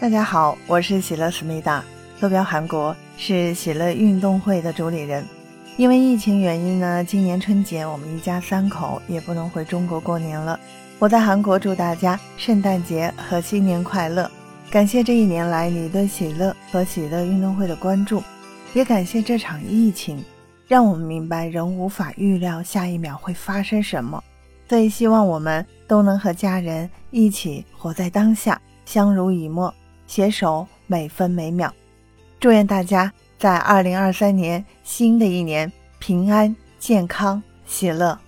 大家好，我是喜乐思密达，坐标韩国，是喜乐运动会的主理人。因为疫情原因呢，今年春节我们一家三口也不能回中国过年了。我在韩国祝大家圣诞节和新年快乐！感谢这一年来你对喜乐和喜乐运动会的关注，也感谢这场疫情，让我们明白人无法预料下一秒会发生什么。所以希望我们都能和家人一起活在当下，相濡以沫。携手每分每秒，祝愿大家在二零二三年新的一年平安、健康、喜乐。